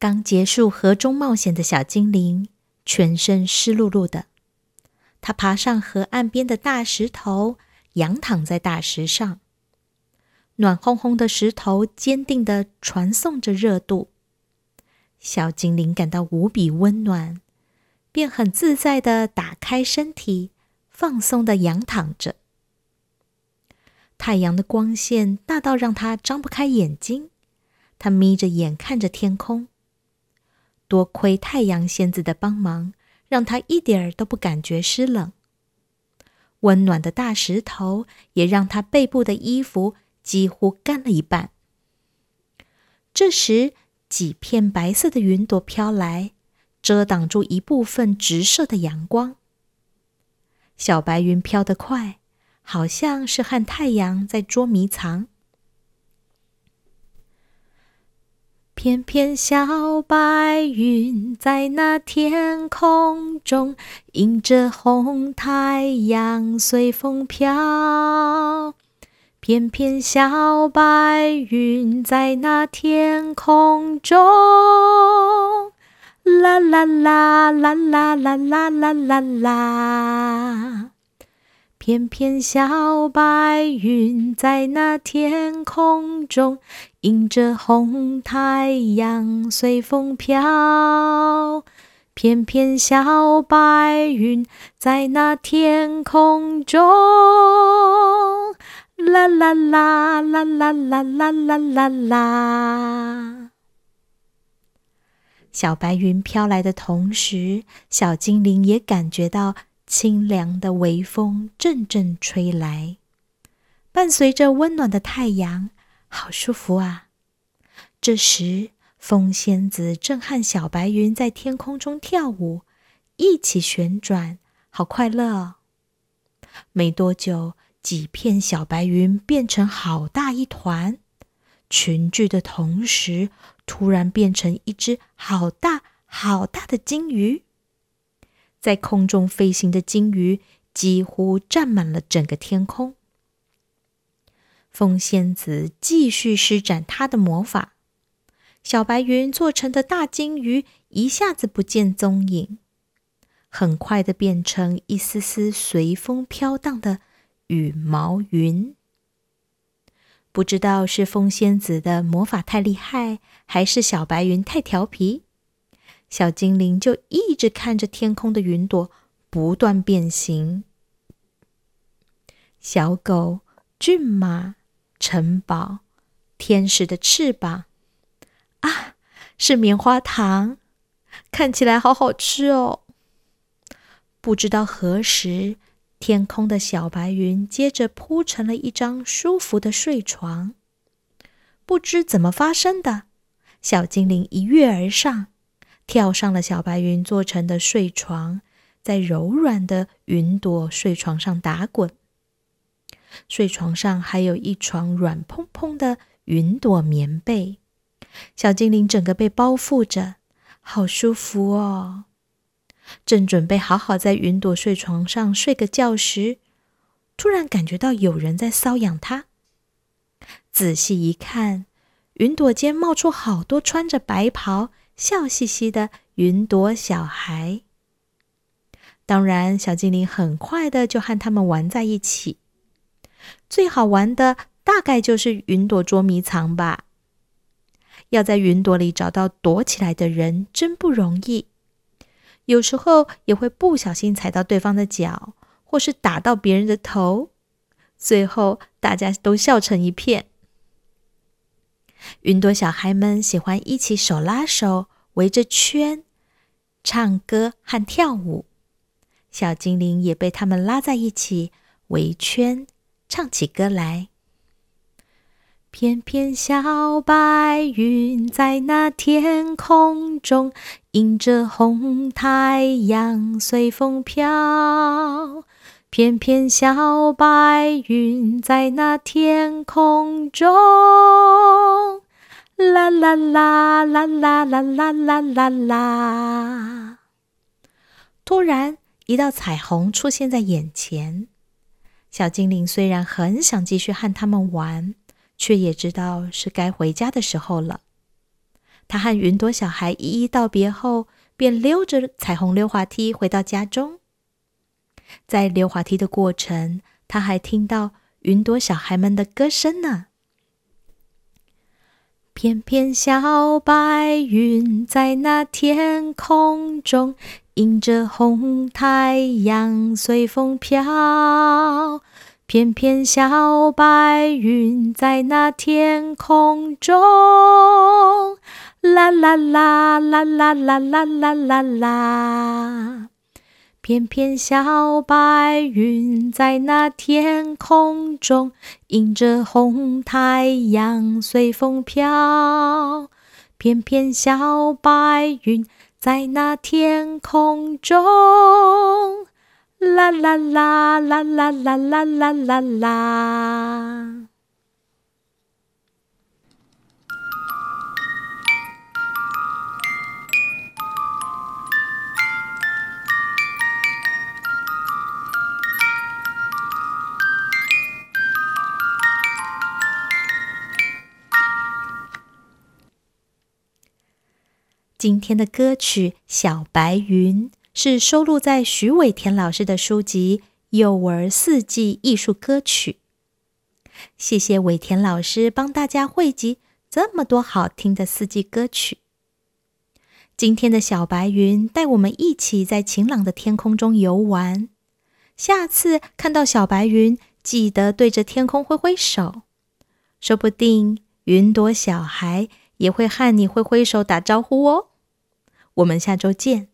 刚结束河中冒险的小精灵，全身湿漉漉的。他爬上河岸边的大石头，仰躺在大石上。暖烘烘的石头坚定地传送着热度，小精灵感到无比温暖，便很自在地打开身体，放松地仰躺着。太阳的光线大到让他张不开眼睛，他眯着眼看着天空。多亏太阳仙子的帮忙，让他一点儿都不感觉湿冷。温暖的大石头也让他背部的衣服几乎干了一半。这时，几片白色的云朵飘来，遮挡住一部分直射的阳光。小白云飘得快，好像是和太阳在捉迷藏。翩翩小白云在那天空中，迎着红太阳随风飘。翩翩小白云在那天空中，啦啦啦啦啦啦啦啦啦啦。翩翩小白云在那天空中，迎着红太阳随风飘。翩翩小白云在那天空中，啦啦啦啦啦啦啦啦啦啦。小白云飘来的同时，小精灵也感觉到。清凉的微风阵阵吹来，伴随着温暖的太阳，好舒服啊！这时，风仙子正和小白云在天空中跳舞，一起旋转，好快乐！没多久，几片小白云变成好大一团，群聚的同时，突然变成一只好大好大的金鱼。在空中飞行的金鱼几乎占满了整个天空。风仙子继续施展她的魔法，小白云做成的大金鱼一下子不见踪影，很快的变成一丝丝随风飘荡的羽毛云。不知道是风仙子的魔法太厉害，还是小白云太调皮。小精灵就一直看着天空的云朵不断变形。小狗、骏马、城堡、天使的翅膀，啊，是棉花糖，看起来好好吃哦。不知道何时，天空的小白云接着铺成了一张舒服的睡床。不知怎么发生的，小精灵一跃而上。跳上了小白云做成的睡床，在柔软的云朵睡床上打滚。睡床上还有一床软蓬蓬的云朵棉被，小精灵整个被包覆着，好舒服哦。正准备好好在云朵睡床上睡个觉时，突然感觉到有人在搔痒他。仔细一看，云朵间冒出好多穿着白袍。笑嘻嘻的云朵小孩，当然，小精灵很快的就和他们玩在一起。最好玩的大概就是云朵捉迷藏吧。要在云朵里找到躲起来的人真不容易，有时候也会不小心踩到对方的脚，或是打到别人的头，最后大家都笑成一片。云朵小孩们喜欢一起手拉手围着圈唱歌和跳舞，小精灵也被他们拉在一起围圈唱起歌来。翩翩小白云在那天空中，迎着红太阳随风飘。翩翩小白云在那天空中，啦啦啦啦啦啦啦啦啦啦。突然，一道彩虹出现在眼前。小精灵虽然很想继续和他们玩，却也知道是该回家的时候了。他和云朵小孩一一道别后，便溜着彩虹溜滑梯回到家中。在溜滑梯的过程，他还听到云朵小孩们的歌声呢。翩翩小白云在那天空中，迎着红太阳随风飘。翩翩小白云在那天空中，啦啦啦啦啦啦啦啦啦啦。翩翩小白云在那天空中，迎着红太阳随风飘。翩翩小白云在那天空中，啦啦啦啦啦啦啦啦啦啦。今天的歌曲《小白云》是收录在徐伟田老师的书籍《幼儿四季艺术歌曲》。谢谢伟田老师帮大家汇集这么多好听的四季歌曲。今天的小白云带我们一起在晴朗的天空中游玩。下次看到小白云，记得对着天空挥挥手，说不定云朵小孩也会和你挥挥手打招呼哦。我们下周见。